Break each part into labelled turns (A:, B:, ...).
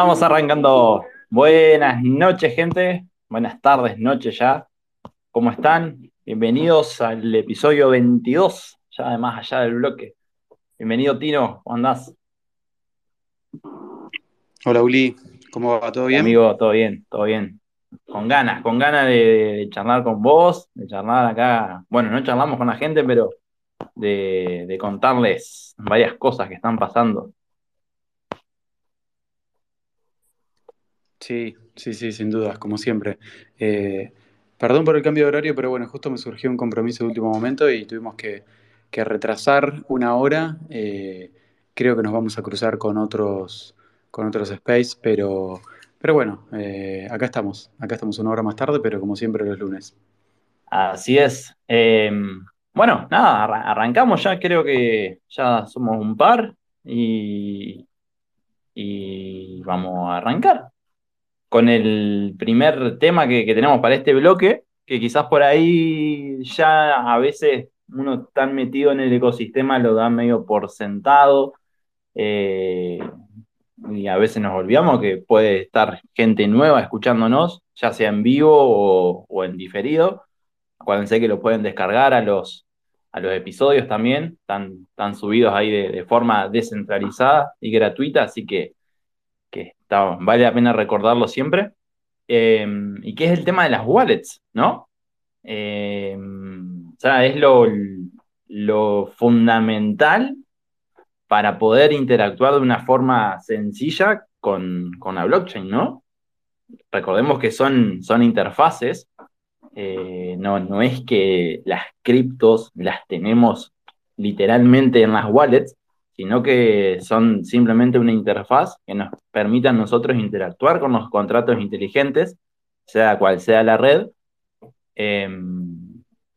A: Vamos arrancando. Buenas noches, gente. Buenas tardes, noches ya. ¿Cómo están? Bienvenidos al episodio 22, ya de más allá del bloque. Bienvenido, Tino. ¿Cómo andás?
B: Hola Uli, ¿cómo va? ¿Todo bien?
A: Amigo, todo bien, todo bien. Con ganas, con ganas de, de charlar con vos, de charlar acá. Bueno, no charlamos con la gente, pero de, de contarles varias cosas que están pasando.
B: Sí, sí, sí, sin dudas, como siempre. Eh, perdón por el cambio de horario, pero bueno, justo me surgió un compromiso de último momento y tuvimos que, que retrasar una hora. Eh, creo que nos vamos a cruzar con otros, con otros space, pero, pero bueno, eh, acá estamos. Acá estamos una hora más tarde, pero como siempre los lunes.
A: Así es. Eh, bueno, nada, arra- arrancamos ya, creo que ya somos un par y, y vamos a arrancar con el primer tema que, tenemos para este bloque, que quizás por ahí ya a veces uno tan metido en el ecosistema lo da medio por sentado eh, y a veces nos olvidamos que puede estar gente nueva escuchándonos, ya sea en vivo o, en diferido. Acuérdense que lo pueden descargar a los, a los episodios también, están, subidos ahí de, forma descentralizada y gratuita, así que está- vale la pena recordarlo siempre. Eh, y que es el tema de las wallets, ¿no? Eh, o sea, es lo, lo fundamental para poder interactuar de una forma sencilla con, con la blockchain, ¿no? Recordemos que son, son interfaces, eh, no, no es que las criptos las tenemos literalmente en las wallets, sino que son simplemente una interfaz que nos permite a nosotros interactuar con los contratos inteligentes, sea cual sea la red, eh,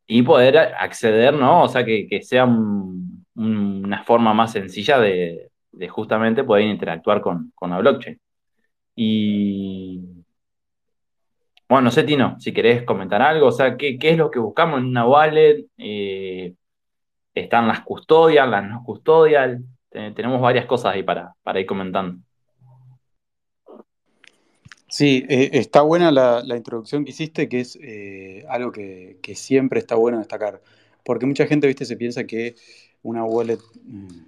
A: y poder acceder, ¿no? O sea, que, que sea un- un- una forma más sencilla de, justamente poder interactuar con, con la blockchain. Y bueno, no si querés comentar algo, o sea, ¿qué, qué es lo que buscamos en una wallet? Eh, están las custodial, las no custodial, Te- tenemos varias cosas ahí para, para ir comentando.
B: Sí, eh, está buena la, la introducción que hiciste, que es eh, algo que, que siempre está bueno destacar. Porque mucha gente, viste, se piensa que una wallet mm,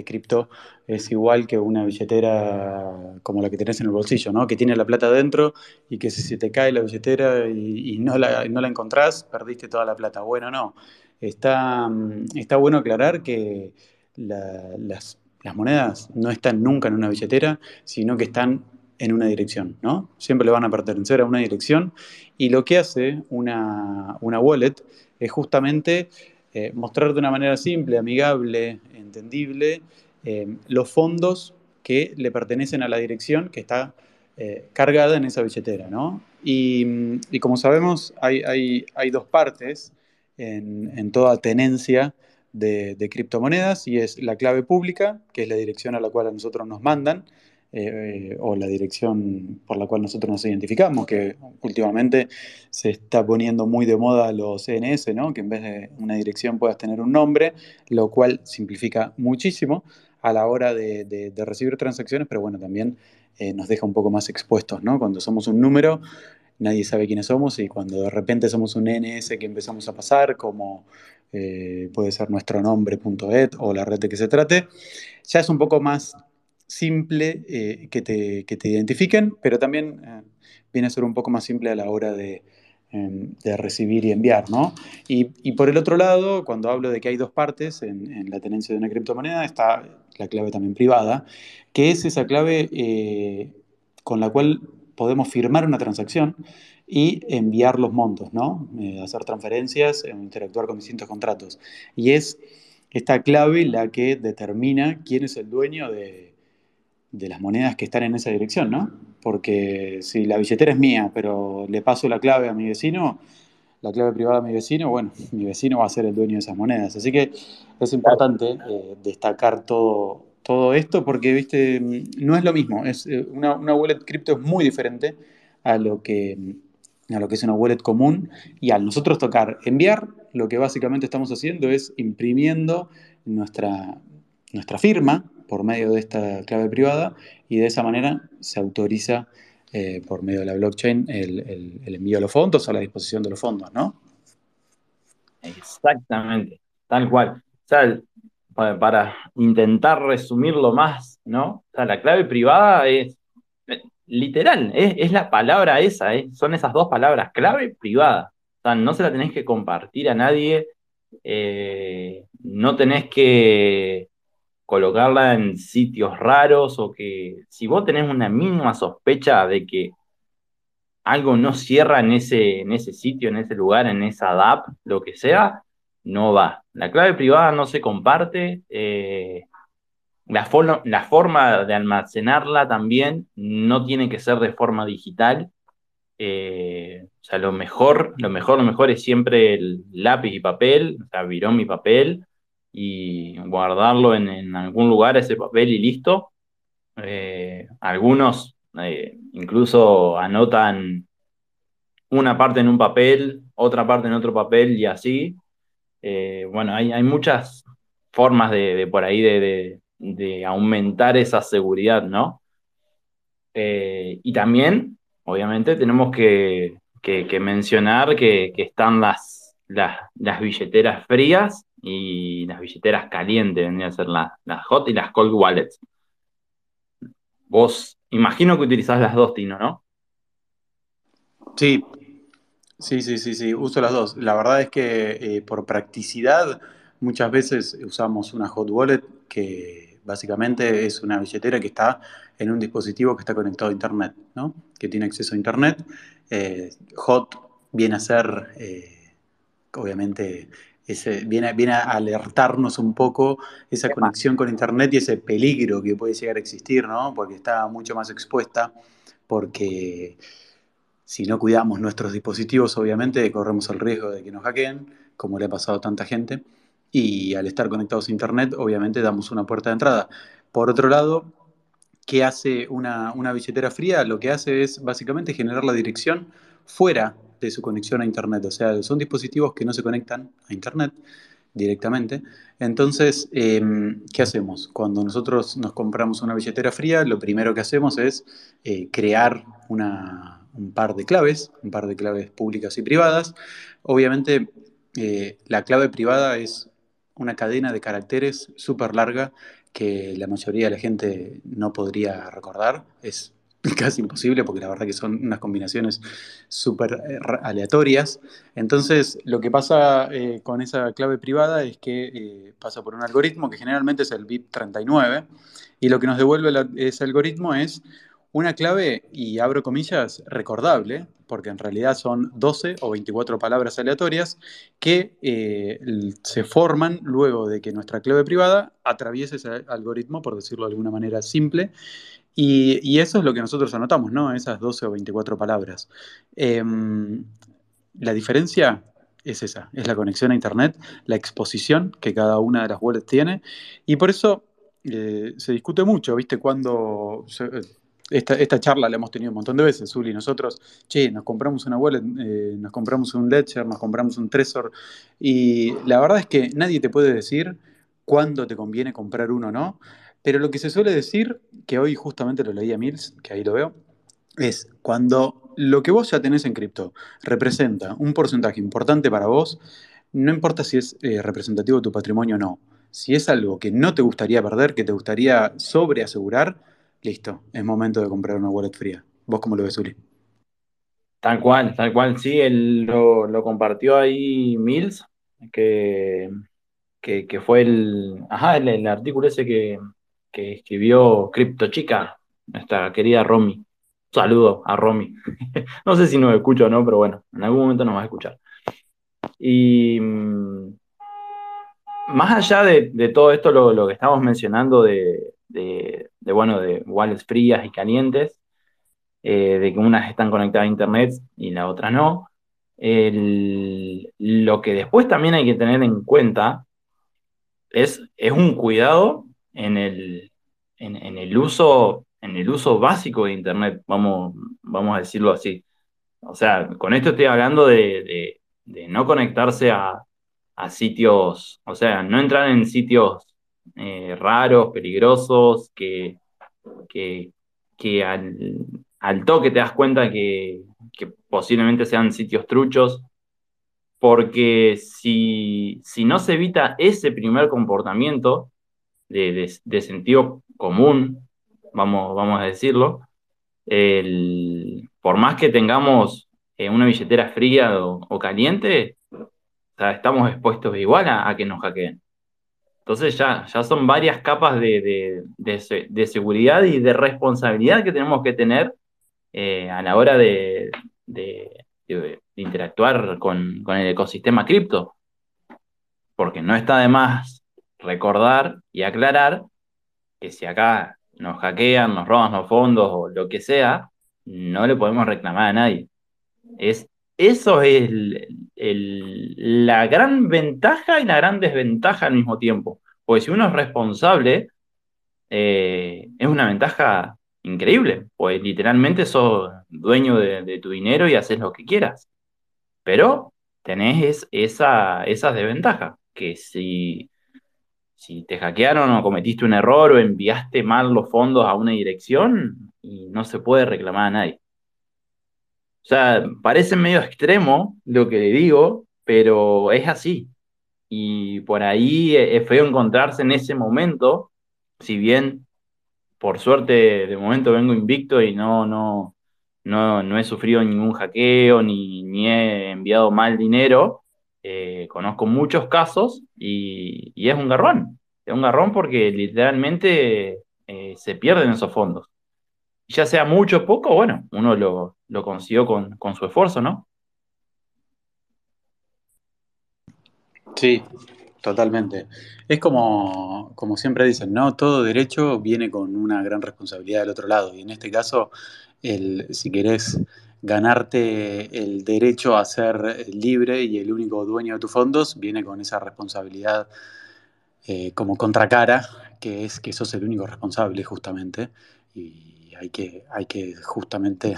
B: de cripto es igual que una billetera como la que tenés en el bolsillo, ¿no? Que tiene la plata dentro y que si se te cae la billetera y, no la, no la encontrás, perdiste toda la plata. Bueno, no. Está, mm, está bueno aclarar que la- las, las monedas no están nunca en una billetera, sino que están en una dirección, ¿no? Siempre le van a pertenecer a una dirección y lo que hace una, una wallet es justamente eh, mostrar de una manera simple, amigable, entendible, eh, los fondos que le pertenecen a la dirección que está eh, cargada en esa billetera, ¿no? Y, mm, y como sabemos, hay, hay- hay dos partes en, en toda tenencia de, criptomonedas y es la clave pública, que es la dirección a la cual a nosotros nos mandan, eh, o la dirección por la cual nosotros nos identificamos, que últimamente se está poniendo muy de moda los CNS, ¿no? que en vez de una dirección puedas tener un nombre, lo cual simplifica muchísimo a la hora de, recibir transacciones, pero bueno, también eh, nos deja un poco más expuestos, ¿no? Cuando somos un número, nadie sabe quiénes somos y cuando de repente somos un NS que empezamos a pasar, como eh, puede ser nuestro nombre.et o la red de que se trate, ya es un poco más simple eh, que, te, que, te, identifiquen, pero también viene a ser un poco más simple a la hora de, em, de recibir y enviar, ¿no? Y, y, por el otro lado, cuando hablo de que hay dos partes en, la tenencia de una criptomoneda, está la clave también privada, que es esa clave eh, con la cual podemos firmar una transacción y enviar los montos, ¿no? Eh, hacer transferencias, eh, interactuar con distintos contratos. Y es esta clave la que determina quién es el dueño de, de las monedas que están en esa dirección, ¿no? Porque si la billetera es mía, pero le paso la clave a mi vecino, la clave privada a mi vecino, bueno, mi vecino va a ser el dueño de esas monedas. Así que es importante eh, destacar todo, todo esto porque, viste, no es lo mismo. Es, eh, una, una, wallet cripto es muy diferente a lo, que, a lo que es una wallet común y al nosotros tocar enviar, lo que básicamente estamos haciendo es imprimiendo nuestra, nuestra firma por medio de esta clave privada y de esa manera se autoriza eh, por medio de la blockchain el, envío de los fondos o la disposición de los fondos, ¿no?
A: Exactamente, tal cual. O sea, para, intentar resumirlo más, ¿no? O sea, la clave privada es literal, es, la palabra esa, ¿eh? son esas dos palabras, clave privada. O sea, no se la tenés que compartir a nadie, eh, no tenés que colocarla en sitios raros o que si vos tenés una mínima sospecha de que algo no cierra en ese, ese sitio, en ese lugar, en esa DAP, lo que sea, no va. La clave privada no se comparte. Eh, la, la, forma de almacenarla también no tiene que ser de forma digital. Eh, o sea, lo mejor, lo mejor, lo mejor es siempre el lápiz y papel, o sea, virón y papel, y guardarlo en, algún lugar ese papel y listo. Eh, algunos eh, incluso anotan una parte en un papel, otra parte en otro papel y así. Eh, bueno, hay, muchas formas de, por ahí de, aumentar esa seguridad, ¿no? y también, obviamente, tenemos que, mencionar que, están las, las billeteras frías y las billeteras calientes vendrían a ser las, hot y las cold wallets. Vos, imagino que utilizás las dos, Tino, ¿no?
B: Sí, sí, sí, sí, sí, uso las dos. La verdad es que eh, por practicidad muchas veces usamos una hot wallet que básicamente es una billetera que está en un dispositivo que está conectado a Internet, ¿no? que tiene acceso a Internet. Eh, hot viene a ser, eh, obviamente, viene, viene a alertarnos un poco esa conexión con Internet y ese peligro que puede llegar a existir, ¿no? Porque está mucho más expuesta, porque si no cuidamos nuestros dispositivos, obviamente corremos el riesgo de que nos hackeen, como le ha pasado a tanta gente, y al estar conectados a Internet, obviamente damos una puerta de entrada. Por otro lado, ¿qué hace una, una billetera fría? Lo que hace es básicamente generar la dirección fuera de su conexión a Internet. O sea, son dispositivos que no se conectan a Internet directamente. Entonces, em, ¿qué hacemos? Cuando nosotros nos compramos una billetera fría, lo primero que hacemos es eh, crear un par de claves, un par de claves públicas y privadas. Obviamente, eh, la clave privada es una cadena de caracteres súper larga que la mayoría de la gente no podría recordar. Es casi imposible porque la verdad que son unas combinaciones súper eh, aleatorias. Entonces, lo que pasa eh, con esa clave privada es que eh, pasa por un algoritmo que generalmente es el BIP39 y lo que nos devuelve ese algoritmo es una clave, y abro comillas, recordable, porque en realidad son 12 o 24 palabras aleatorias que se forman luego de que nuestra clave privada atraviese ese algoritmo, por decirlo de alguna manera simple, y, eso es lo que nosotros anotamos, ¿no? Esas 12 o 24 palabras. Em, la diferencia es esa, es la conexión a Internet, la exposición que cada una de las wallets tiene. Y por eso eh, se discute mucho, ¿viste? Cuando se- esta, charla la hemos tenido un montón de veces, Zuli. Nosotros, che, nos compramos una wallet, eh, nos compramos un Ledger, nos compramos un Trezor. Y la verdad es que nadie te puede decir cuándo te conviene comprar uno o no. Pero lo que se suele decir, que hoy justamente lo leí a Mills, que ahí lo veo, es cuando lo que vos ya tenés en cripto representa un porcentaje importante para vos, no importa si es eh, representativo de tu patrimonio o no. Si es algo que no te gustaría perder, que te gustaría sobreasegurar, listo, es momento de comprar una wallet fría. ¿Vos cómo lo ves, Uli?
A: Tal cual, tal cual, sí, él lo, lo compartió ahí Mills, que, que, que fue el, ajá, el, el artículo ese que, que escribió Crypto Chica, nuestra querida Romy. Saludo a Romy. No sé si nos escucha o no, pero bueno, en algún momento nos va a escuchar. Y mm, más allá de, todo esto, lo, que estamos mencionando de, bueno, de wallets frías y calientes, eh, de que unas están conectadas a internet y la otra no. El- lo que después también hay que tener en cuenta es, es un cuidado en el, en, el uso, en el uso básico de internet, vamos, vamos a decirlo así. O sea, con esto estoy hablando de, de- no conectarse a, a sitios, o sea, no entrar en sitios eh, raros, peligrosos, que, que, que al, al toque te das cuenta que, que posiblemente sean sitios truchos, porque si, si no se evita ese primer comportamiento de, sentido común, vamos, vamos a decirlo, el- por más que tengamos eh, una billetera fría o, caliente, estamos expuestos igual a, que nos hackeen. Entonces ya, ya son varias capas de, de- de se- de seguridad y de responsabilidad que tenemos que tener eh, a la hora de interactuar con, con el ecosistema cripto. Porque no está de más recordar y aclarar que si acá nos hackean, nos roban los fondos o lo que sea, no le podemos reclamar a nadie. Es, eso es la gran ventaja y la gran desventaja al mismo tiempo. Porque si uno es responsable, eh, es una ventaja increíble, pues literalmente sos dueño de, tu dinero y haces lo que quieras. Pero tenés es- esa, esas desventajas, que si, si te hackearon o cometiste un error o enviaste mal los fondos a una dirección, y no se puede reclamar a nadie. O sea, parece medio extremo lo que le digo, pero es así. Y por ahí eh, es feo encontrarse en ese momento, si bien por suerte de momento vengo invicto y no, no, no, no he sufrido ningún hackeo ni, ni he enviado mal dinero. Eh, conozco muchos casos y, es un garrón. Es un garrón porque literalmente eh, se pierden esos fondos. Ya sea mucho o poco, bueno, uno lo, lo consiguió con, con su esfuerzo, ¿no?
B: Sí, totalmente. Es como, como siempre dicen, ¿no? Todo derecho viene con una gran responsabilidad del otro lado. Y en este caso, el, si querés ganarte el derecho a ser libre y el único dueño de tus fondos, viene con esa responsabilidad eh, como contracara, que es que sos el único responsable justamente. Y hay que, hay que justamente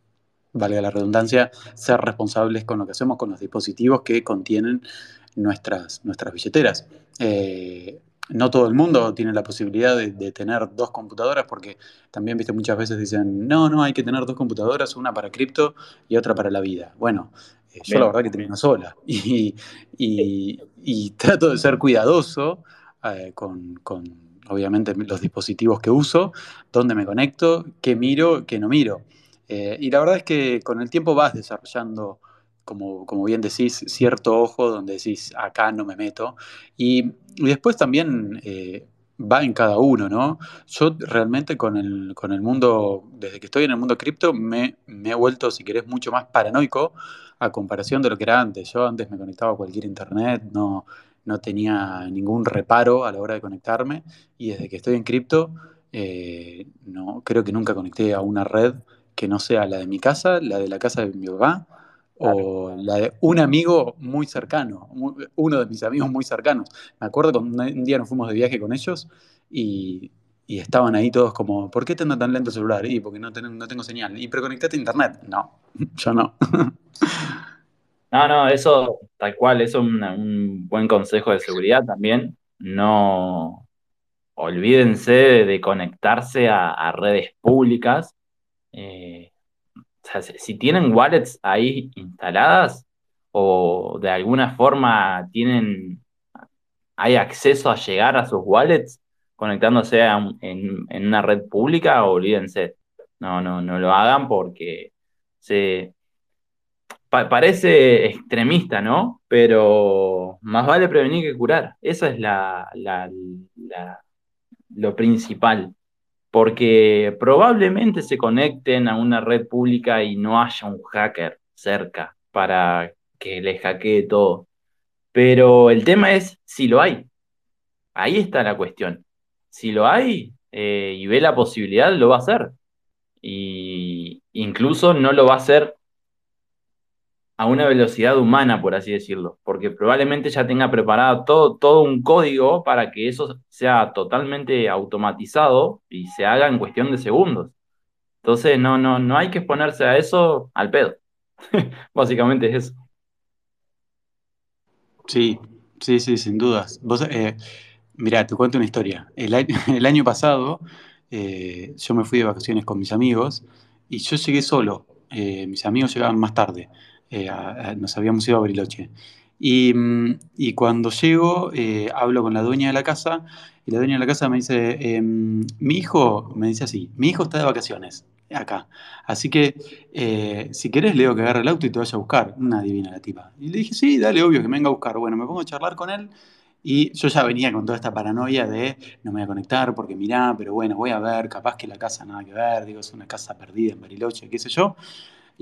B: valga la redundancia, ser responsables con lo que hacemos con los dispositivos que contienen nuestras, nuestras billeteras. Eh, no todo el mundo tiene la posibilidad de, de, tener dos computadoras porque también, viste, muchas veces dicen, no, no, hay que tener dos computadoras, una para cripto y otra para la vida. Bueno, eh, yo la verdad que tengo una sola y, y, y trato de ser cuidadoso eh, con, con, obviamente, los dispositivos que uso, dónde me conecto, qué miro, qué no miro. Eh, y la verdad es que con el tiempo vas desarrollando, como, como bien decís, cierto ojo donde decís, acá no me meto. Y, después también eh, va en cada uno, ¿no? Yo realmente con el, con el mundo, desde que estoy en el mundo cripto, me, me, he vuelto, si querés, mucho más paranoico a comparación de lo que era antes. Yo antes me conectaba a cualquier internet, no, no tenía ningún reparo a la hora de conectarme. Y desde que estoy en cripto, eh, no, creo que nunca conecté a una red que no sea la de mi casa, la de la casa de mi papá o la de un amigo muy cercano, uno de mis amigos muy cercanos. Me acuerdo cuando un día nos fuimos de viaje con ellos y, y estaban ahí todos como, ¿por qué te anda tan lento el celular? Y porque no, ten- no tengo señal. ¿Y pero conectate a internet? No, yo no.
A: No, no, eso tal cual, eso es un buen consejo de seguridad también. No olvídense de, de conectarse a, a redes públicas. Eh, si, tienen wallets ahí instaladas o de alguna forma tienen, hay acceso a llegar a sus wallets conectándose en, una red pública, olvídense. No, no, no lo hagan porque se pa- parece extremista, ¿no? Pero más vale prevenir que curar. Eso es la- lo principal. Porque probablemente se conecten a una red pública y no haya un hacker cerca para que les hackee todo. Pero el tema es si lo hay. Ahí está la cuestión. Si lo hay eh, y ve la posibilidad, lo va a hacer. Y incluso no lo va a hacer a una velocidad humana, por así decirlo, porque probablemente ya tenga preparado todo, todo un código para que eso sea totalmente automatizado y se haga en cuestión de segundos. Entonces, no, no, no hay que exponerse a eso al pedo. Básicamente es eso.
B: Sí, sí, sí, sin dudas. Vos, eh, mirá, te cuento una historia. El año, pasado eh, yo me fui de vacaciones con mis amigos y yo llegué solo. Eh, mis amigos llegaban más tarde. Eh, a- a- nos habíamos ido a Bariloche. Y, mm, y cuando llego, eh, hablo con la dueña de la casa y la dueña de la casa me dice, em, mi hijo, me dice así, mi hijo está de vacaciones acá. Así que eh, si querés, le digo que agarre el auto y te vaya a buscar. Una divina la tipa. Y le dije, sí, dale, obvio, que me venga a buscar. Bueno, me pongo a charlar con él y yo ya venía con toda esta paranoia de no me voy a conectar porque mirá, pero bueno, voy a ver, capaz que la casa nada que ver, digo, es una casa perdida en Bariloche, qué sé yo.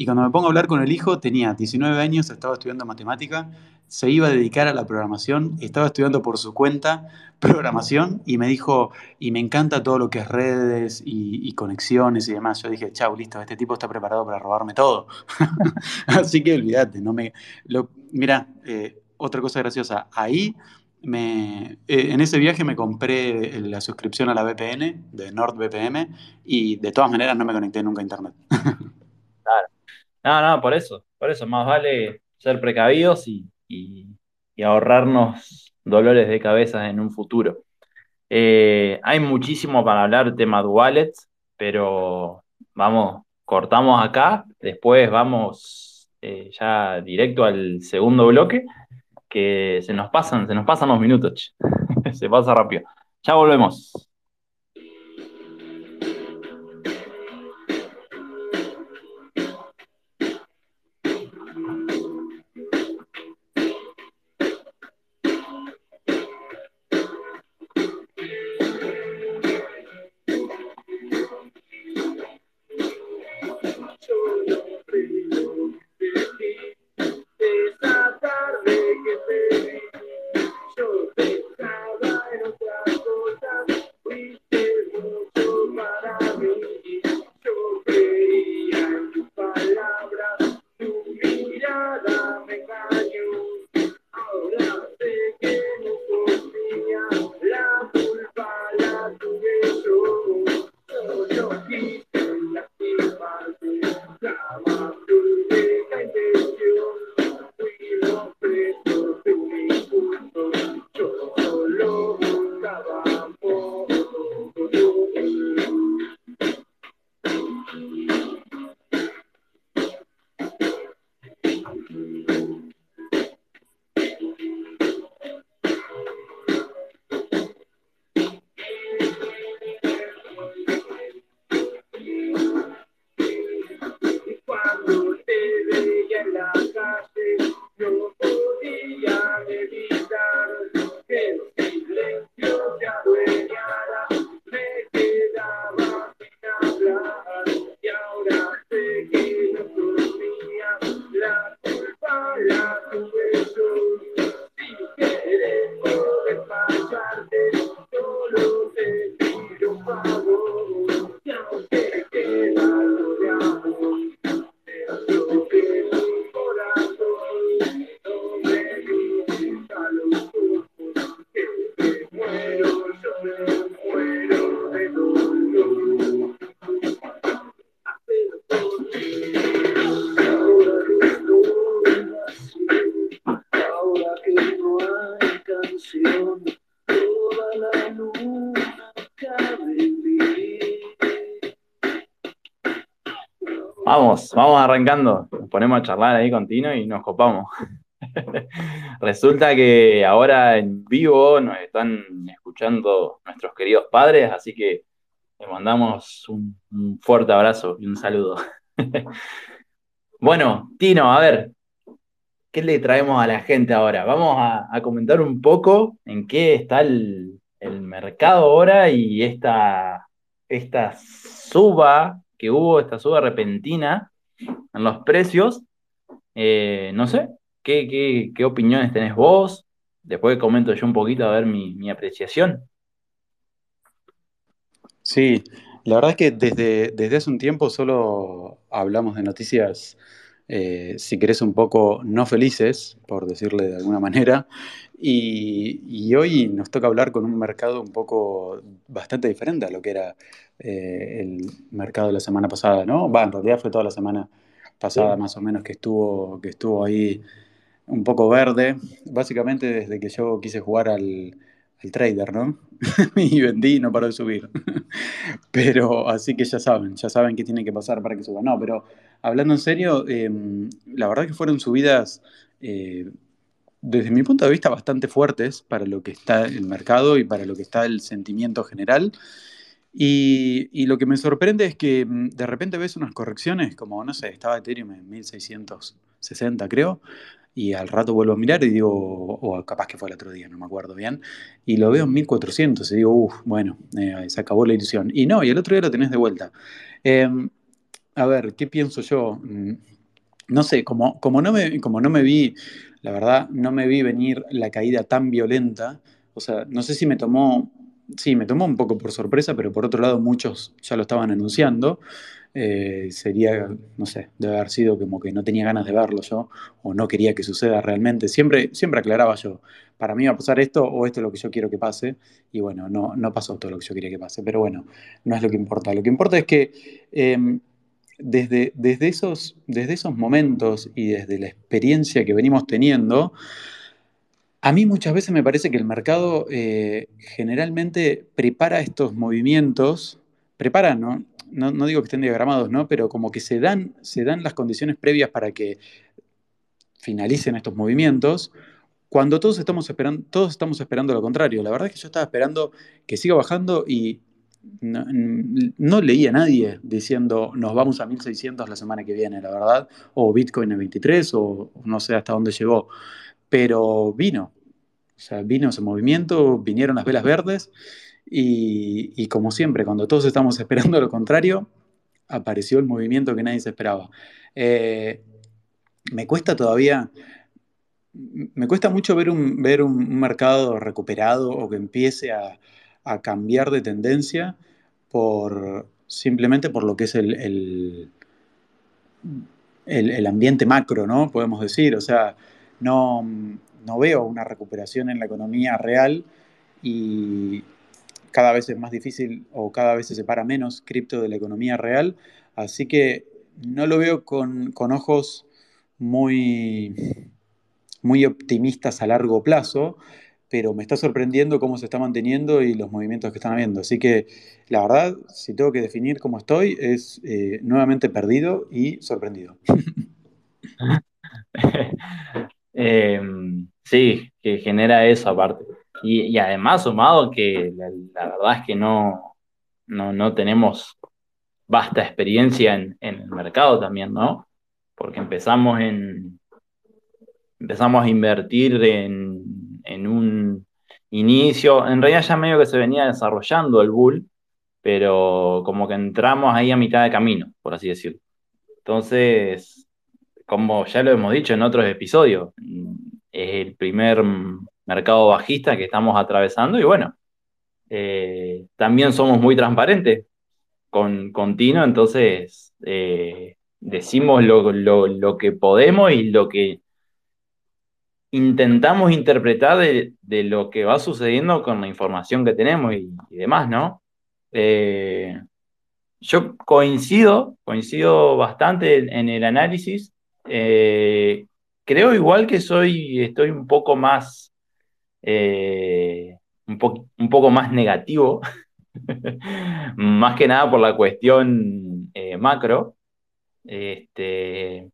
B: Y cuando me pongo a hablar con el hijo, tenía 19 años, estaba estudiando matemática, se iba a dedicar a la programación, estaba estudiando por su cuenta programación y me dijo, y me encanta todo lo que es redes y, conexiones y demás. Yo dije, chau, listo, este tipo está preparado para robarme todo. Así que olvídate, no me... Lo, mira, eh, otra cosa graciosa, ahí me, eh, en ese viaje me compré la suscripción a la VPN de NordVPN y de todas maneras no me conecté nunca a internet.
A: Claro. No, no, por eso, por eso, más vale ser precavidos y, ahorrarnos dolores de cabeza en un futuro. Eh, hay muchísimo para hablar tema de wallets, pero vamos, cortamos acá, después vamos eh, ya directo al segundo bloque, que se nos pasan, se nos pasan los minutos, se pasa rápido. Ya volvemos. Nos ponemos a charlar ahí con Tino y nos copamos. Resulta que ahora en vivo nos están escuchando nuestros queridos padres, así que le mandamos un, fuerte abrazo y un saludo. bueno, Tino, a ver, ¿qué le traemos a la gente ahora? Vamos a, a comentar un poco en qué está el, el mercado ahora y esta, esta suba que hubo, esta suba repentina en los precios. Eh, no sé, ¿qué, qué, qué opiniones tenés vos? Después comento yo un poquito a ver mi, mi apreciación.
B: Sí, la verdad es que desde, desde hace un tiempo solo hablamos de noticias, eh, si querés, un poco no felices, por decirle de alguna manera, y, y hoy nos toca hablar con un mercado un poco bastante diferente a lo que era eh, el mercado de la semana pasada, ¿no? Va, en realidad fue toda la semana pasada
A: Sí.
B: más o menos que estuvo, que estuvo ahí un poco verde, básicamente desde que yo quise jugar al, al trader, ¿no? Y vendí y no paró de subir. Pero así que ya saben, ya saben qué tiene que pasar para que suba. No, pero hablando en serio, eh, la verdad que fueron subidas, eh, desde mi punto de vista, bastante fuertes para lo que está el mercado y para lo que está el sentimiento general. Y, lo que me sorprende es que mm, de repente ves unas correcciones, como, no sé, estaba Ethereum en 1660, creo, y al rato vuelvo a mirar y digo, o capaz que fue el otro día, no me acuerdo bien, y lo veo en 1400 y digo, uff, bueno, eh, se acabó la ilusión. Y no, y el otro día lo tenés de vuelta. Eh, a ver, ¿qué pienso yo? No sé, como, como, no me, como no me vi, la verdad, no me vi venir la caída tan violenta, o sea, no sé si me tomó, sí, me tomó un poco por sorpresa, pero por otro lado muchos ya lo estaban anunciando. Eh, sería, no sé, debe haber sido como que no tenía ganas de verlo yo, o no quería que suceda realmente. Siempre, siempre aclaraba yo, para mí va a pasar esto o esto es lo que yo quiero que pase, y bueno, no, no pasó todo lo que yo quería que pase, pero bueno, no es lo que importa. Lo que importa es que eh, desde, desde, esos, desde esos momentos y desde la experiencia que venimos teniendo, a mí muchas veces me parece que el mercado eh, generalmente prepara estos movimientos, prepara, ¿no? No, no digo que estén diagramados, ¿no? Pero como que se dan, se dan las condiciones previas para que finalicen estos movimientos, cuando todos estamos esperando, todos estamos esperando lo contrario. La verdad es que yo estaba esperando que siga bajando y no, leía a nadie diciendo nos vamos a 1600 la semana que viene, la verdad, o Bitcoin en 23, o no sé hasta dónde llegó, pero vino, o sea, vino ese movimiento, vinieron las velas verdes y, y como siempre, cuando todos estamos esperando lo contrario, apareció el movimiento que nadie se esperaba. Eh, me cuesta todavía, me cuesta mucho ver un, ver un mercado recuperado o que empiece a, a cambiar de tendencia por simplemente por lo que es el, el, el, ambiente macro, ¿no? Podemos decir, o sea, no, no, veo una recuperación en la economía real y cada vez es más difícil o cada vez se separa menos cripto de la economía real, así que no lo veo con, con ojos muy, muy optimistas a largo plazo, pero me está sorprendiendo cómo se está manteniendo y los movimientos que están habiendo. Así que la verdad, si tengo que definir cómo estoy, es eh, nuevamente perdido y sorprendido.
A: eh, sí, que genera eso aparte. Y, además sumado que la, la, verdad es que no, no, no tenemos vasta experiencia en, en, el mercado también, ¿no? Porque empezamos en empezamos a invertir en, en un inicio, en realidad ya medio que se venía desarrollando el bull, pero como que entramos ahí a mitad de camino, por así decirlo. Entonces, como ya lo hemos dicho en otros episodios, es el primer mercado bajista que estamos atravesando y bueno, eh, también somos muy transparentes con, con Tino, entonces eh, decimos lo, lo, lo, que podemos y lo que intentamos interpretar de, de, lo que va sucediendo con la información que tenemos y, demás, ¿no? Eh, yo coincido, coincido bastante en el análisis. Eh, creo igual que soy, estoy un poco más, eh, un, po un, poco más negativo, más que nada por la cuestión macro. Este,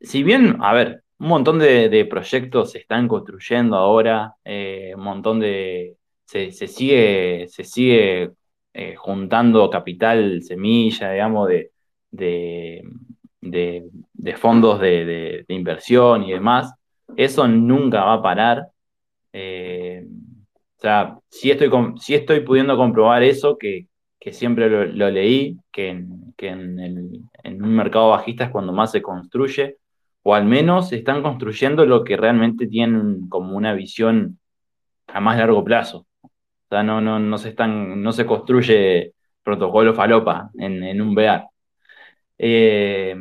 A: si bien, a ver, un montón de, proyectos se están construyendo ahora, eh, un montón de... Se, sigue, se sigue eh, juntando capital, semilla, digamos, de, de, fondos de, inversión y demás. Eso nunca va a parar. Eh, o sea, si estoy, estoy pudiendo comprobar eso, que, siempre lo, leí, que, en, un mercado bajista es cuando más se construye, o al menos están construyendo lo que realmente tienen como una visión a más largo plazo. O sea, no, no, no, se, están, no se construye protocolo falopa en, un BEAR. Eh,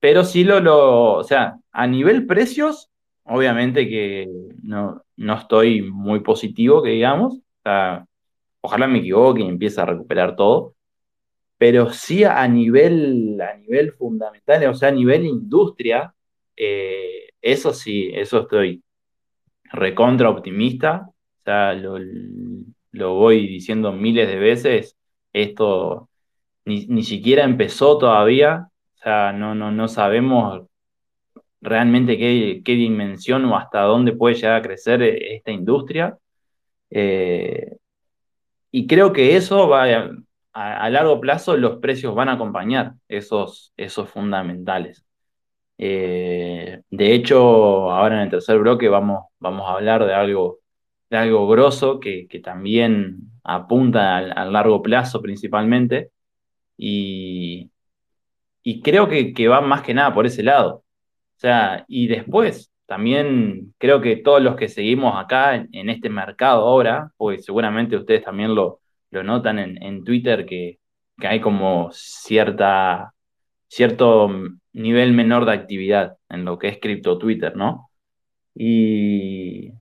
A: pero sí lo, lo, o sea, a nivel precios, obviamente que no, no estoy muy positivo, que digamos. ojalá me equivoque y empiece a recuperar todo. Pero sí a nivel, a nivel fundamental, o sea, a nivel industria, eh, eso sí, eso estoy recontra optimista. O sea, lo, voy diciendo miles de veces. Esto ni, ni siquiera empezó todavía. O sea, no, no, no sabemos realmente qué, dimensión o hasta dónde puede llegar a crecer esta industria. Eh, y creo que eso va a, largo plazo, los precios van a acompañar esos, esos fundamentales. Eh, de hecho, ahora en el tercer bloque vamos, vamos a hablar de algo, de algo grosso que, también apunta al, largo plazo principalmente. Y, y creo que, que va más que nada por ese lado. O sea, y después también creo que todos los que seguimos acá en, este mercado ahora, pues seguramente ustedes también lo, lo notan en, Twitter que, hay como cierta, cierto nivel menor de actividad en lo que es cripto Twitter, ¿no? Y o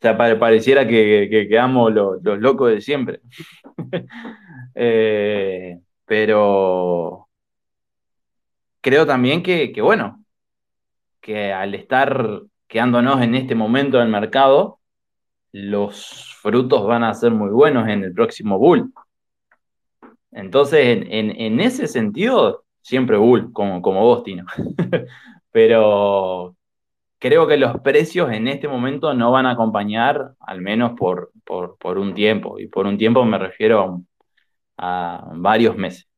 A: sea, pareciera que, quedamos los, locos de siempre. Eh, pero creo también que, que, bueno, que al estar quedándonos en este momento del mercado, los frutos van a ser muy buenos en el próximo bull. Entonces, en, ese sentido, siempre bull, como, como vos, Tino. Pero creo que los precios en este momento no van a acompañar, al menos por, por, un tiempo. Y por un tiempo me refiero a varios meses.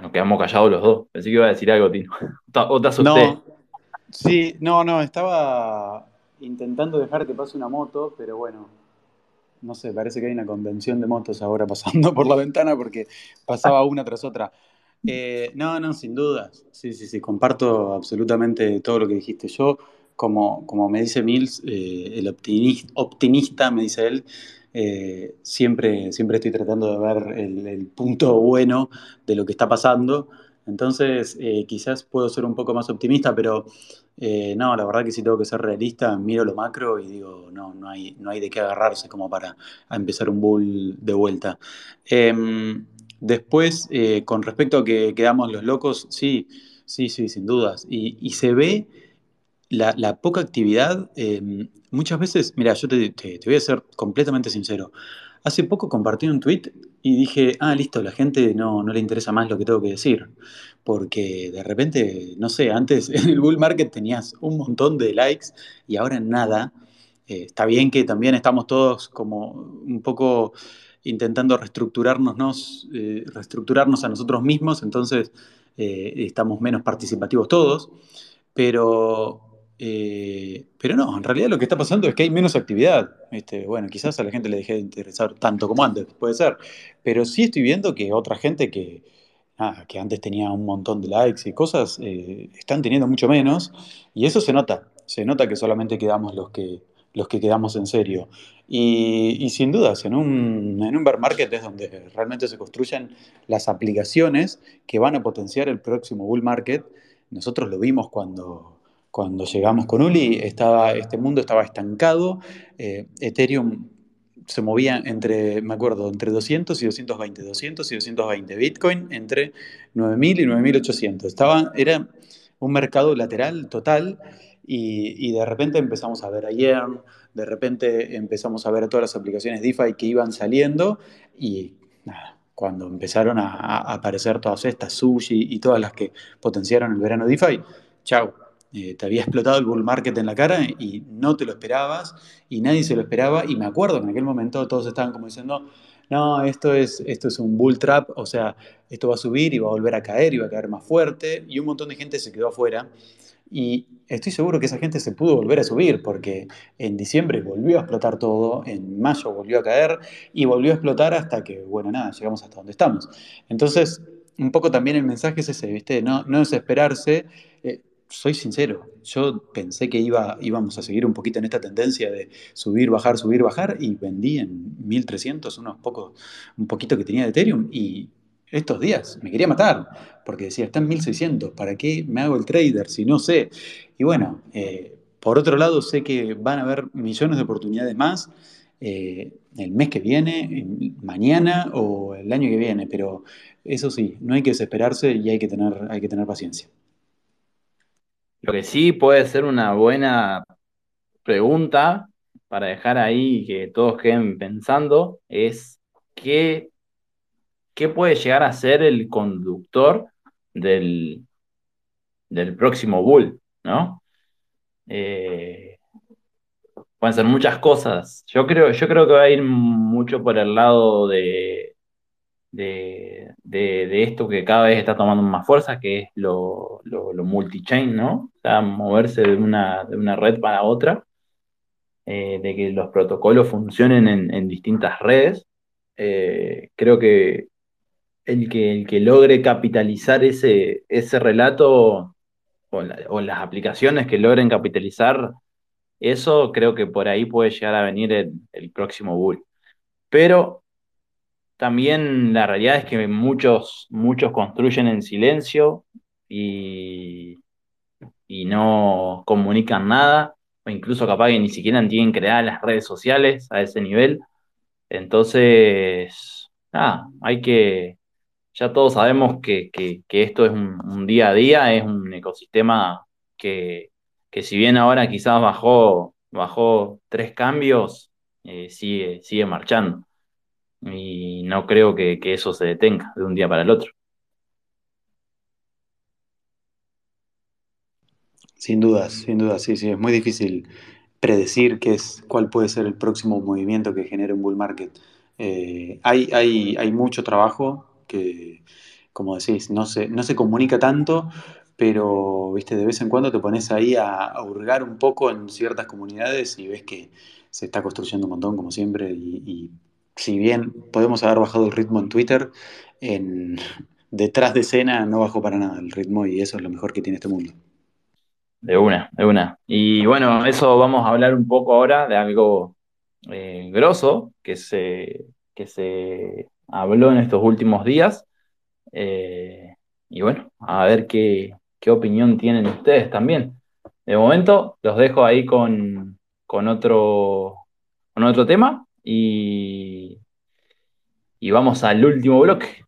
A: nos quedamos callados los dos. Pensé que iba a decir algo, Tino. ¿O te asusté?
B: No, sí, no, no, estaba intentando dejar que pase una moto, pero bueno, no sé, parece que hay una convención de motos ahora pasando por la ventana porque pasaba una tras otra. Eh, no, no, sin dudas. Sí, sí, sí, comparto absolutamente todo lo que dijiste. Yo, como, como me dice Mills, eh, el optimista, optimista, me dice él, eh, siempre, siempre estoy tratando de ver el, punto bueno de lo que está pasando. Entonces, eh, quizás puedo ser un poco más optimista, pero eh, no, la verdad que si tengo que ser realista, miro lo macro y digo, no, no hay, no hay de qué agarrarse como para empezar un bull de vuelta. Em, después, con respecto a que quedamos los locos, sí, sí, sí, sin dudas. Y, y se ve la, poca actividad, em, muchas veces, mira, yo te, voy a ser completamente sincero. Hace poco compartí un tweet y dije, ah, listo, la gente no, no le interesa más lo que tengo que decir. Porque de repente, no sé, antes en el bull market tenías un montón de likes y ahora nada. Eh, está bien que también estamos todos como un poco intentando reestructurarnos, eh, reestructurarnos a nosotros mismos, entonces eh, estamos menos participativos todos, pero eh, pero no, en realidad lo que está pasando es que hay menos actividad. Este, bueno, quizás a la gente le deje de interesar tanto como antes, puede ser. Pero sí estoy viendo que otra gente que, que antes tenía un montón de likes y cosas, eh, están teniendo mucho menos. Y eso se nota. Se nota que solamente quedamos los que, los que quedamos en serio. Y, sin dudas, en un, en un bear market es donde realmente se construyen las aplicaciones que van a potenciar el próximo bull market. Nosotros lo vimos cuando cuando llegamos con Uli, este mundo estaba estancado, eh, Ethereum se movía entre, me acuerdo, entre 200 y 220, 200 y 220, Bitcoin entre 9.000 y 9.800. Estaba, era un mercado lateral total Y, de repente empezamos a ver a Yearn, de repente empezamos a ver todas las aplicaciones DeFi que iban saliendo y nada, cuando empezaron a, a aparecer todas estas, Sushi y todas las que potenciaron el verano DeFi, chau, eh, te había explotado el bull market en la cara y no te lo esperabas y nadie se lo esperaba. Y me acuerdo que en aquel momento todos estaban como diciendo, no, esto es, esto es un bull trap, o sea, esto va a subir y va a volver a caer y va a caer más fuerte. Y un montón de gente se quedó afuera. Y estoy seguro que esa gente se pudo volver a subir porque en diciembre volvió a explotar todo, en mayo volvió a caer y volvió a explotar hasta que, bueno, nada, llegamos hasta donde estamos. Entonces, un poco también el mensaje es ese, ¿viste? No, no desesperarse. Eh, soy sincero, yo pensé que iba, íbamos a seguir un poquito en esta tendencia de subir, bajar, subir, bajar y vendí en 1300 unos pocos, un poquito que tenía de Ethereum y estos días me quería matar porque decía, está en 1600, ¿para qué me hago el trader si no sé? Y bueno, eh, por otro lado sé que van a haber millones de oportunidades más eh, el mes que viene, mañana o el año que viene, pero eso sí, no hay que desesperarse y hay que tener, hay que tener paciencia.
A: Lo que sí puede ser una buena pregunta para dejar ahí que todos queden pensando es qué, qué puede llegar a ser el conductor del, del próximo bull, ¿no? Eh, pueden ser muchas cosas. Yo creo, yo creo que va a ir mucho por el lado de, de, esto que cada vez está tomando más fuerza, que es lo, lo, lo multi-chain, ¿no? O moverse de una, de una red para otra, eh, de que los protocolos funcionen en, en distintas redes. Eh, creo que el, que el que logre capitalizar ese, ese relato o, o las aplicaciones que logren capitalizar eso, creo que por ahí puede llegar a venir el, el próximo bull. Pero también la realidad es que muchos, muchos construyen en silencio y, y no comunican nada, o incluso capaz que ni siquiera tienen creadas las redes sociales a ese nivel. Entonces, hay que, ya todos sabemos que, que, esto es un, un, día a día, es un ecosistema que, que si bien ahora quizás bajó, bajó tres cambios, eh, sigue, sigue marchando y no creo que, que, eso se detenga de un día para el otro.
B: Sin dudas, sin dudas, sí, sí, es muy difícil predecir qué es, cuál puede ser el próximo movimiento que genere un bull market. Eh, hay, hay, hay, mucho trabajo que, como decís, no se, no se comunica tanto, pero viste, de vez en cuando te pones ahí a, hurgar un poco en ciertas comunidades y ves que se está construyendo un montón, como siempre, y si bien podemos haber bajado el ritmo en Twitter, en, detrás de escena no bajó para nada el ritmo y eso es lo mejor que tiene este mundo.
A: De una, de una. Y bueno, eso vamos a hablar un poco ahora de algo eh, grosso que se, que se habló en estos últimos días. Eh, y bueno, a ver qué, qué, opinión tienen ustedes también. De momento, los dejo ahí con, con, otro, con otro tema y, y vamos al último bloque.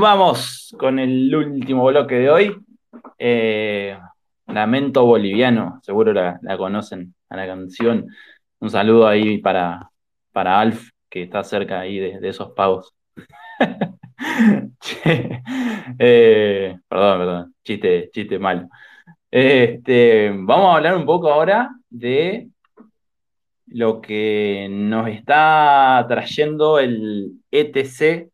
A: Vamos con el último bloque de hoy. Eh, Lamento Boliviano, seguro la, conocen a la canción. Un saludo ahí para, para Alf, que está cerca ahí de, esos pagos. Che, eh, perdón, perdón, chiste, chiste malo. Este, vamos a hablar un poco ahora de lo que nos está trayendo el ETC,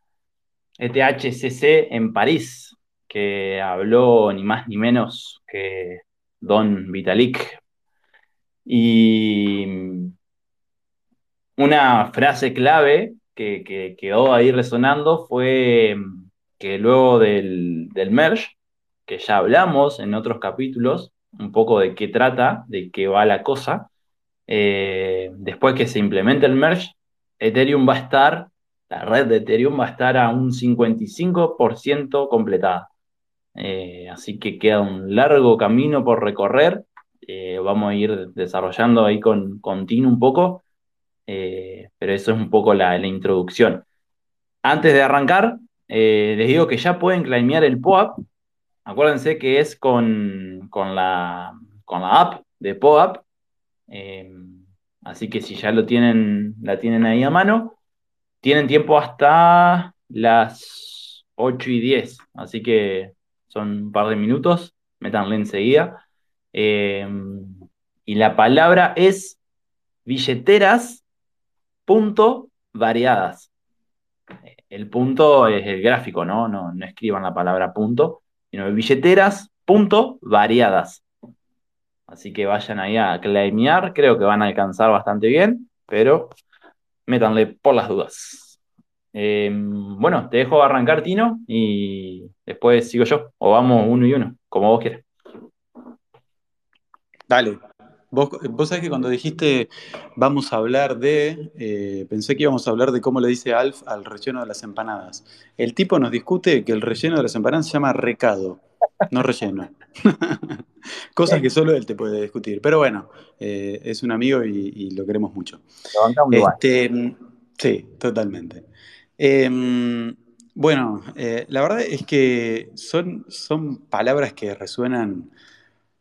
A: ETHCC en París, que habló ni más ni menos que Don Vitalik. Y una frase clave que, que quedó ahí resonando fue que luego del, del merge, que ya hablamos en otros capítulos, un poco de qué trata, de qué va la cosa, eh, después que se implemente el merge, Ethereum va a estar, la red de Ethereum va a estar a un 55% completada. Eh, así que queda un largo camino por recorrer. Eh, vamos a ir desarrollando ahí con, con un poco, eh, pero eso es un poco la, introducción. Antes de arrancar, les digo que ya pueden claimear el POAP. Acuérdense que es con, con la, con la app de POAP. Así que si ya lo tienen, la tienen ahí a mano, tienen tiempo hasta las 8 y 10. Así que son un par de minutos. Métanle enseguida. Eh, y la palabra es billeteras punto variadas. El punto es el gráfico, ¿no? No, no escriban la palabra punto, sino billeteras punto variadas. Así que vayan ahí a claimear, creo que van a alcanzar bastante bien, pero métanle por las dudas. Eh, bueno, te dejo arrancar, Tino, y después sigo yo, o vamos uno y uno, como vos quieras.
B: Dale. Vos, vos sabés que cuando dijiste vamos a hablar de, eh, pensé que íbamos a hablar de cómo le dice Alf al relleno de las empanadas. El tipo nos discute que el relleno de las empanadas se llama recado, no relleno. Cosas que solo él te puede discutir. Pero bueno, eh, es un amigo y, y lo queremos mucho.
A: Lo.
B: Este, sí, totalmente. Eh, bueno, eh, la verdad es que son, son palabras que resuenan,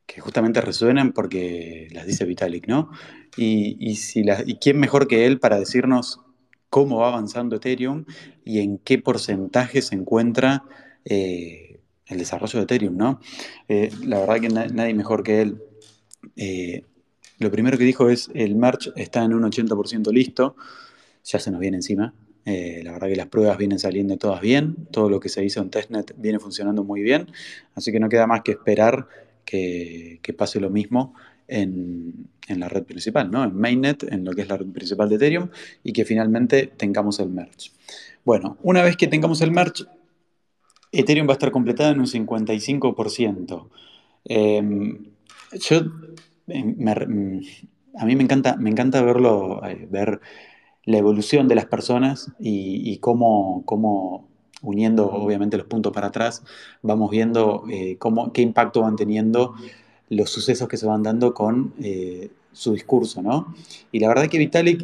B: que justamente resuenan porque las dice Vitalik, ¿no? Y, y si las- y quién mejor que él para decirnos cómo va avanzando Ethereum y en qué porcentaje se encuentra eh, el desarrollo de Ethereum, ¿no? Eh, la verdad que na- nadie mejor que él. Eh, lo primero que dijo es, el merge está en un 80% listo, ya se nos viene encima. Eh, la verdad que las pruebas vienen saliendo todas bien, todo lo que se hizo en testnet viene funcionando muy bien, así que no queda más que esperar que, que pase lo mismo en, en la red principal, ¿no? en mainnet, en lo que es la red principal de Ethereum, y que finalmente tengamos el merge. Bueno, una vez que tengamos el merge, Ethereum va a estar completada en un 55%. Eh, yo, me- mm, a mí me encanta, me encanta verlo, eh, ver la evolución de las personas y, cómo, cómo, uniendo obviamente los puntos para atrás, vamos viendo eh, cómo, qué impacto van teniendo los sucesos que se van dando con eh, su discurso, ¿no? Y la verdad que Vitalik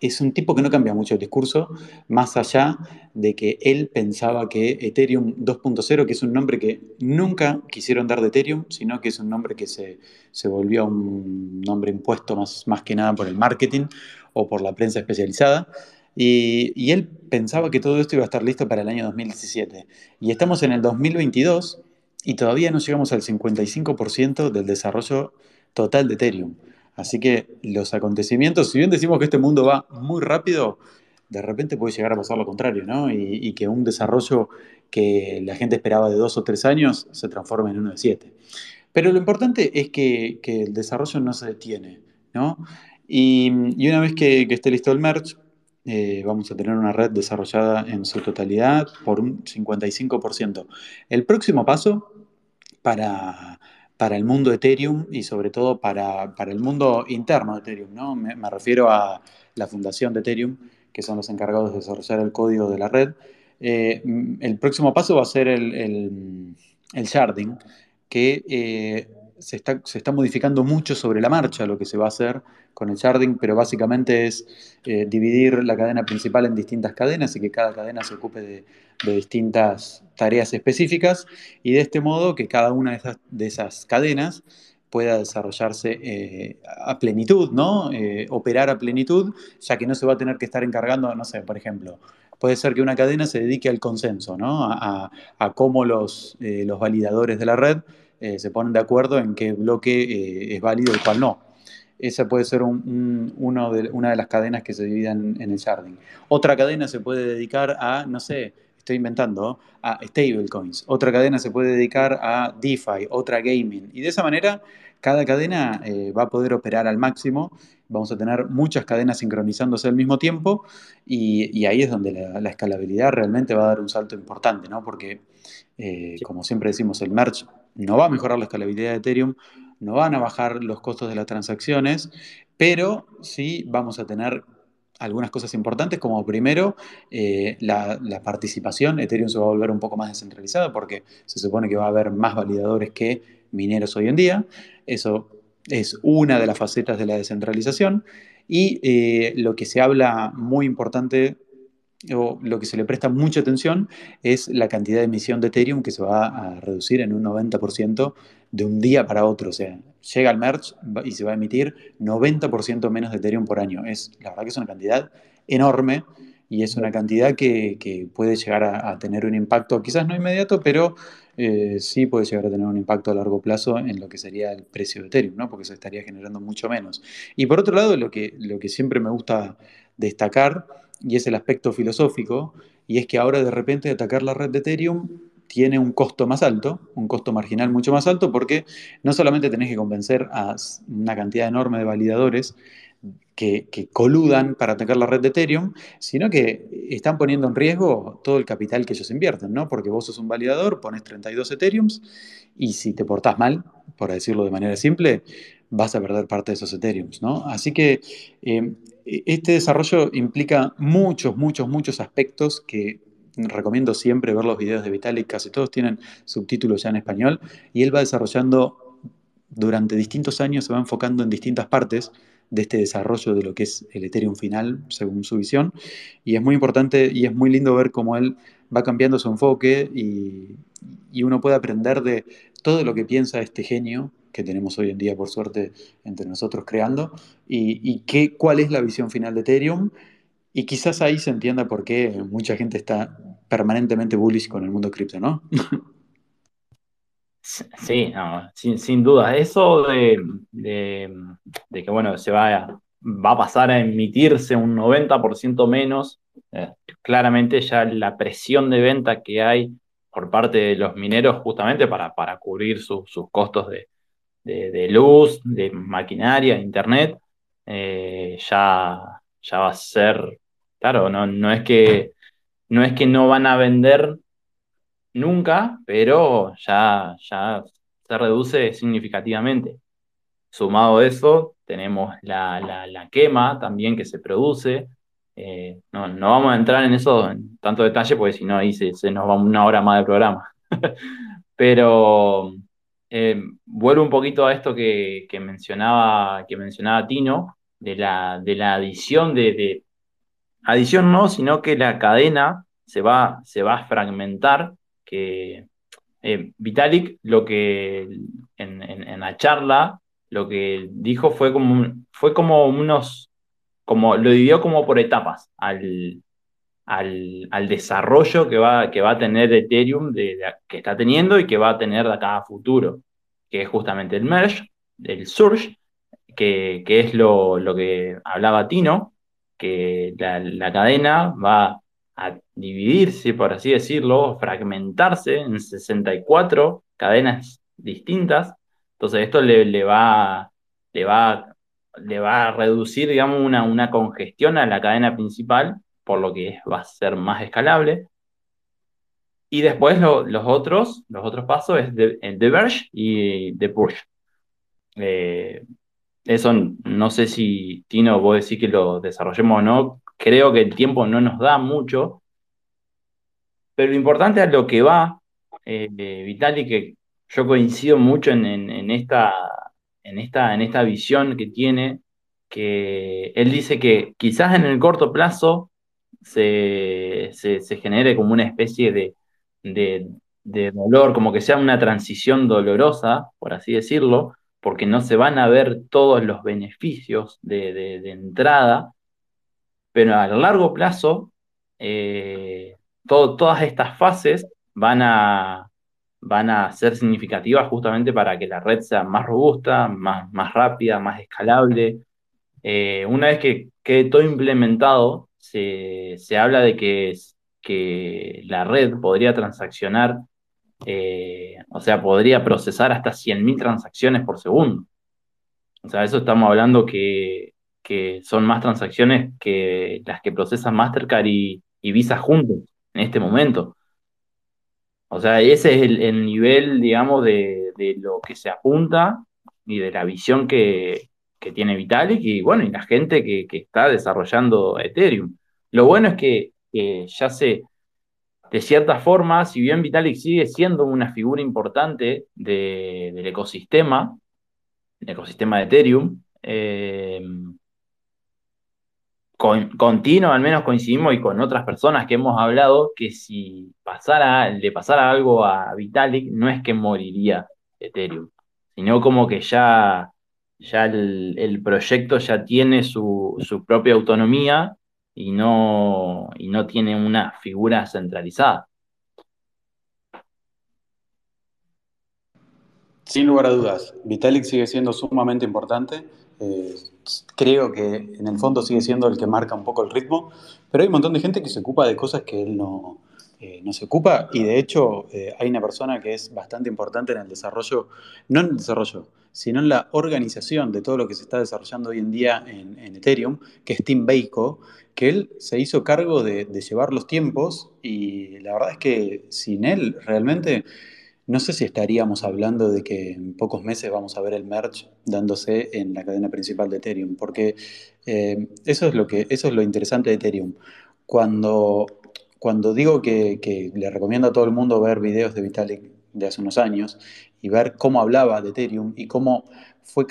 B: es un tipo que no cambia mucho el discurso, más allá de que él pensaba que Ethereum 2.0, que es un nombre que nunca quisieron dar de Ethereum, sino que es un nombre que se, se volvió un nombre impuesto más, más que nada por el marketing o por la prensa especializada. Y, y él pensaba que todo esto iba a estar listo para el año 2017. Y estamos en el 2022 y todavía no llegamos al 55% del desarrollo total de Ethereum. Así que los acontecimientos, si bien decimos que este mundo va muy rápido, de repente puede llegar a pasar lo contrario, ¿no? Y, que un desarrollo que la gente esperaba de dos o tres años se transforme en uno de siete. Pero lo importante es que, el desarrollo no se detiene, ¿no? Y, y una vez que, que esté listo el merge, eh, vamos a tener una red desarrollada en su totalidad por un 55%. El próximo paso para, para el mundo Ethereum y sobre todo para, para el mundo interno de Ethereum, ¿no? Me, me refiero a la fundación de Ethereum, que son los encargados de desarrollar el código de la red. Eh, el próximo paso va a ser el, el, el sharding, que eh, se, está, se, está, modificando mucho sobre la marcha lo que se va a hacer con el sharding, pero básicamente es eh, dividir la cadena principal en distintas cadenas y que cada cadena se ocupe de, distintas tareas específicas y de este modo que cada una de esas, de esas cadenas pueda desarrollarse eh, a plenitud, ¿no? Eh, operar a plenitud, ya que no se va a tener que estar encargando, no sé, por ejemplo, puede ser que una cadena se dedique al consenso, ¿no? A, a, a cómo los, los, validadores de la red eh, se ponen de acuerdo en qué bloque eh, es válido y cuál no. Esa puede ser un, un, uno de, una de las cadenas que se dividan en el sharding. Otra cadena se puede dedicar a, no sé, estoy inventando, a stablecoins. Otra cadena se puede dedicar a DeFi, otra gaming. Y de esa manera, cada cadena eh, va a poder operar al máximo. Vamos a tener muchas cadenas sincronizándose al mismo tiempo y, y ahí es donde la, la, escalabilidad realmente va a dar un salto importante, ¿no? Porque, eh, como siempre decimos, el merge no va a mejorar la escalabilidad de Ethereum, no van a bajar los costos de las transacciones, pero sí vamos a tener algunas cosas importantes, como primero eh, la, participación. Ethereum se va a volver un poco más descentralizado porque se supone que va a haber más validadores que mineros hoy en día. Eso es una de las facetas de la descentralización. Y eh, lo que se habla muy importante o lo que se le presta mucha atención es la cantidad de emisión de Ethereum que se va a reducir en un 90% de un día para otro. O sea, llega el merge y se va a emitir 90% menos de Ethereum por año. Es, la verdad que es una cantidad enorme y es una cantidad que, puede llegar a, tener un impacto, quizás no inmediato, pero eh, sí puede llegar a tener un impacto a largo plazo en lo que sería el precio de Ethereum, ¿no? porque se estaría generando mucho menos. Y por otro lado, lo que siempre me gusta destacar y es el aspecto filosófico, y es que ahora de repente atacar la red de Ethereum tiene un costo más alto, un costo marginal mucho más alto, porque no solamente tenés que convencer a una cantidad enorme de validadores que, que, coludan para atacar la red de Ethereum, sino que están poniendo en riesgo todo el capital que ellos invierten, ¿no? Porque vos sos un validador, pones 32 Ethereums, y si te portás mal, por decirlo de manera simple, vas a perder parte de esos Ethereums, ¿no? Así que eh, este desarrollo implica muchos, muchos, muchos aspectos que recomiendo siempre ver los videos de Vitalik, casi todos tienen subtítulos ya en español, y él va desarrollando durante distintos años, se va enfocando en distintas partes de este desarrollo de lo que es el Ethereum final, según su visión, y es muy importante y es muy lindo ver cómo él va cambiando su enfoque y, y uno puede aprender de todo lo que piensa este genio que tenemos hoy en día, por suerte, entre nosotros creando, y, qué, cuál es la visión final de Ethereum, y quizás ahí se entienda por qué mucha gente está permanentemente bullish con el mundo cripto, ¿no?
A: Sí, sin, sin, duda. Eso de, de, de, que, bueno, se va a, va a pasar a emitirse un 90% menos, eh, claramente ya la presión de venta que hay por parte de los mineros justamente para, para cubrir su, sus costos de, de, luz, de maquinaria, internet, eh, ya, ya va a ser, claro, no, no es que no es que no van a vender nunca, pero ya, ya se reduce significativamente. Sumado a eso, tenemos la, quema también que se produce. Eh, no, vamos a entrar en eso en tanto detalle, porque si no ahí se, nos va una hora más de programa. Pero eh, vuelvo un poquito a esto que, mencionaba, que mencionaba Tino, de la, de la adición de, Adición no, sino que la cadena se va, se va a fragmentar, que eh, Vitalik lo que en, la charla lo que dijo fue como, fue como unos, como lo dividió como por etapas al, al, desarrollo que va, que va a tener Ethereum, de, que está teniendo y que va a tener de acá a futuro, que es justamente el merge, el surge, que, es lo, lo, que hablaba Tino, que la, la cadena va a dividirse, por así decirlo, fragmentarse en 64 cadenas distintas. Entonces esto le, va, le, va, le va a reducir, digamos, una, una congestión a la cadena principal, por lo que va a ser más escalable. Y después los otros, los otros pasos es de, de Verge y de Push. Eh, eso no sé si Tino vos decís que lo desarrollemos o no, creo que el tiempo no nos da mucho, pero lo importante es lo que va, eh, Vitali, que yo coincido mucho en, esta, en, esta, en esta visión que tiene, que él dice que quizás en el corto plazo se, genere como una especie de, de dolor, como que sea una transición dolorosa, por así decirlo, porque no se van a ver todos los beneficios de, entrada, pero a largo plazo, eh, todas estas fases van a, van a ser significativas justamente para que la red sea más robusta, más, más rápida, más escalable. Eh, una vez que quede todo implementado, se, habla de que, que la red podría transaccionar eh, o sea, podría procesar hasta 100.000 transacciones por segundo. O sea, eso estamos hablando que, son más transacciones que las que procesan Mastercard y, Visa juntos en este momento. O sea, ese es el, nivel, digamos, de, lo que se apunta y de la visión que, tiene Vitalik y, bueno, y la gente que, está desarrollando Ethereum. Lo bueno es que ya se, de cierta forma, si bien Vitalik sigue siendo una figura importante del ecosistema, el ecosistema de Ethereum, eh, con, al menos coincidimos y con otras personas que hemos hablado que si pasara, le pasara algo a Vitalik, no es que moriría Ethereum, sino como que ya, ya el, proyecto ya tiene su, su propia autonomía y no, y no tiene una figura centralizada.
B: Sin lugar a dudas, Vitalik sigue siendo sumamente importante. Eh, creo que en el fondo sigue siendo el que marca un poco el ritmo, pero hay un montón de gente que se ocupa de cosas que él no, eh, no se ocupa y de hecho eh, hay una persona que es bastante importante en el desarrollo, no en el desarrollo, sino en la organización de todo lo que se está desarrollando hoy en día en, Ethereum, que es Tim Beiko, que él se hizo cargo de, llevar los tiempos y la verdad es que sin él realmente no sé si estaríamos hablando de que en pocos meses vamos a ver el merge dándose en la cadena principal de Ethereum, porque eh, eso, es lo que, eso es lo interesante de Ethereum. Cuando, cuando digo que, le recomiendo a todo el mundo ver videos de Vitalik de hace unos años y ver cómo hablaba de Ethereum y cómo, fue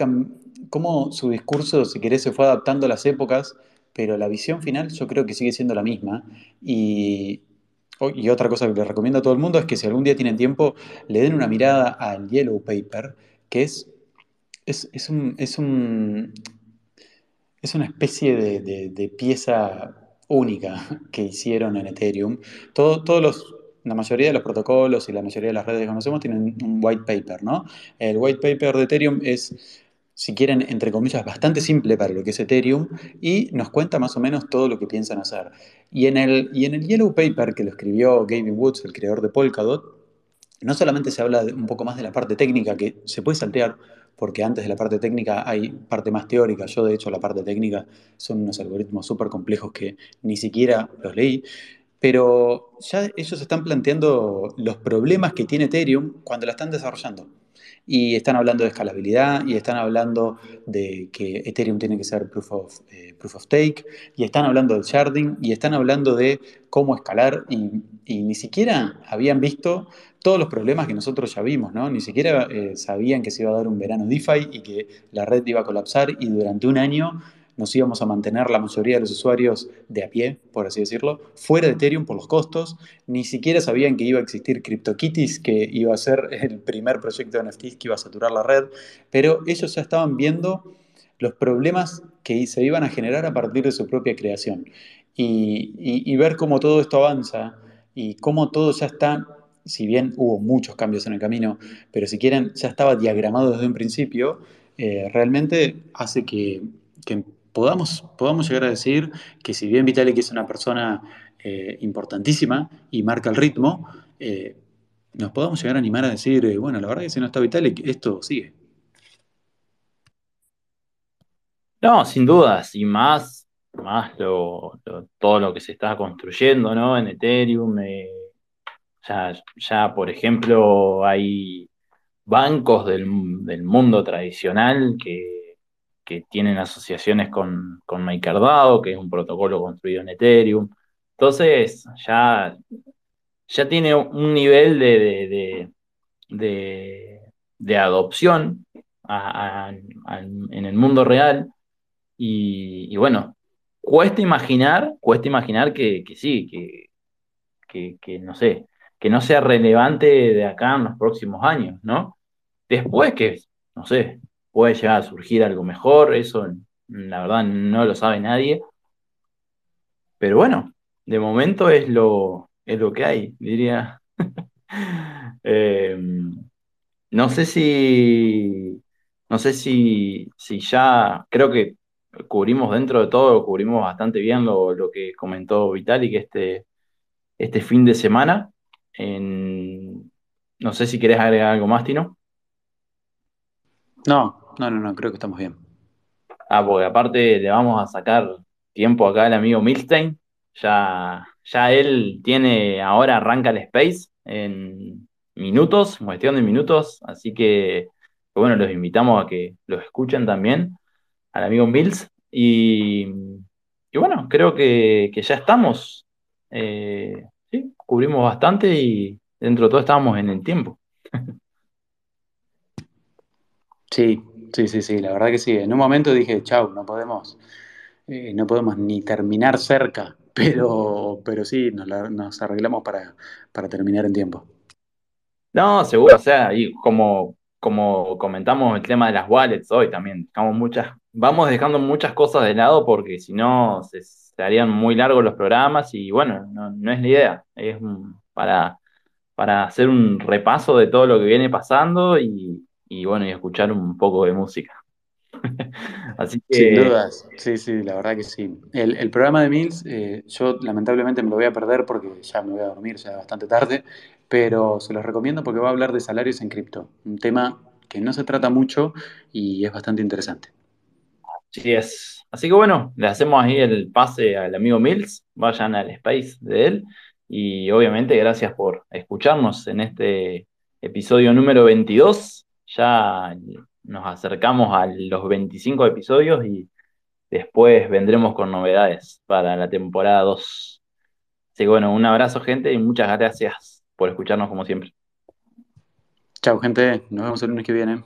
B: cómo su discurso, si querés, se fue adaptando a las épocas, pero la visión final yo creo que sigue siendo la misma. Y, otra cosa que les recomiendo a todo el mundo es que si algún día tienen tiempo, le den una mirada al Yellow Paper, que es, es, un, es, un, es una especie de, pieza única que hicieron en Ethereum. todos los, la mayoría de los protocolos y la mayoría de las redes que conocemos tienen un white paper, ¿no? El white paper de Ethereum es si quieren, entre comillas, bastante simple para lo que es Ethereum y nos cuenta más o menos todo lo que piensan hacer. Y en el, y en el Yellow Paper que lo escribió Gavin Woods, el creador de Polkadot, no solamente se habla un poco más de la parte técnica, que se puede saltear, porque antes de la parte técnica hay parte más teórica. Yo, de hecho, la parte técnica son unos algoritmos súper complejos que ni siquiera los leí. Pero ya ellos están planteando los problemas que tiene Ethereum cuando la están desarrollando. Y están hablando de escalabilidad, y están hablando de que Ethereum tiene que ser proof of, eh, proof of stake, y están hablando de sharding, y están hablando de cómo escalar, y, y ni siquiera habían visto todos los problemas que nosotros ya vimos, ¿no? Ni siquiera eh, sabían que se iba a dar un verano DeFi y que la red iba a colapsar y durante un año nos íbamos a mantener la mayoría de los usuarios de a pie, por así decirlo, fuera de Ethereum por los costos. Ni siquiera sabían que iba a existir CryptoKitties, que iba a ser el primer proyecto de NFTs que iba a saturar la red, pero ellos ya estaban viendo los problemas que se iban a generar a partir de su propia creación. Y, y, y ver cómo todo esto avanza y cómo todo ya está si bien hubo muchos cambios en el camino, pero si quieren, ya estaba diagramado desde un principio, eh, realmente hace que, que, podamos, podamos llegar a decir que si bien Vitalik es una persona eh, importantísima y marca el ritmo, eh, nos podamos llegar a animar a decir, eh, bueno, la verdad es que si no está Vitalik, esto sigue.
A: No, sin dudas, y más, más todo lo que se está construyendo ¿no? en Ethereum. Ya, ya, por ejemplo, hay bancos del, del mundo tradicional que, que, tienen asociaciones con, con MakerDAO, que es un protocolo construido en Ethereum. Entonces, ya, ya tiene un nivel de, de, de, de adopción en el mundo real. Y, y, bueno, cuesta imaginar, cuesta imaginar que, que sí, que, que, que no sé, que no sea relevante de acá en los próximos años, ¿no? Después que, no sé, puede llegar a surgir algo mejor, eso la verdad no lo sabe nadie. Pero bueno, de momento es lo, es lo que hay, diría. eh, no sé si, no sé si, si ya, creo que cubrimos dentro de todo, cubrimos bastante bien lo, lo que comentó Vitalik este, este fin de semana. En... No sé si querés agregar algo más, Tino.
B: No, no, no, no, creo que estamos bien.
A: Ah, porque aparte le vamos a sacar tiempo acá al amigo Milstein. Ya, ya él tiene, ahora arranca el Space en minutos, cuestión de minutos. Así que, bueno, los invitamos a que los escuchen también, al amigo Mills. Y, y bueno, creo que, que ya estamos. Eh, sí, cubrimos bastante y dentro de todo estábamos en el tiempo.
B: Sí, sí, sí, sí, la verdad que sí. En un momento dije, chau, no podemos, eh, no podemos ni terminar cerca, pero, pero sí, nos, la, nos arreglamos para, para, terminar en tiempo.
A: No, seguro, o sea, y como, como comentamos el tema de las wallets hoy también, muchas, vamos dejando muchas cosas de lado porque si no se, se harían muy largos los programas y bueno, no, no es la idea, es para, para hacer un repaso de todo lo que viene pasando y, y bueno, y escuchar un poco de música.
B: Así que... Sin dudas, sí, sí, la verdad que sí. El, el programa de Mills, eh, yo lamentablemente me lo voy a perder porque ya me voy a dormir, ya es bastante tarde, pero se los recomiendo porque va a hablar de salarios en cripto, un tema que no se trata mucho y es bastante interesante.
A: Sí, es. Así que bueno, le hacemos ahí el pase al amigo Mills, vayan al space de él y obviamente gracias por escucharnos en este episodio número 22. Ya nos acercamos a los 25 episodios y después vendremos con novedades para la temporada 2. Así que bueno, un abrazo gente y muchas gracias por escucharnos como siempre.
B: Chao gente, nos vemos el lunes que viene.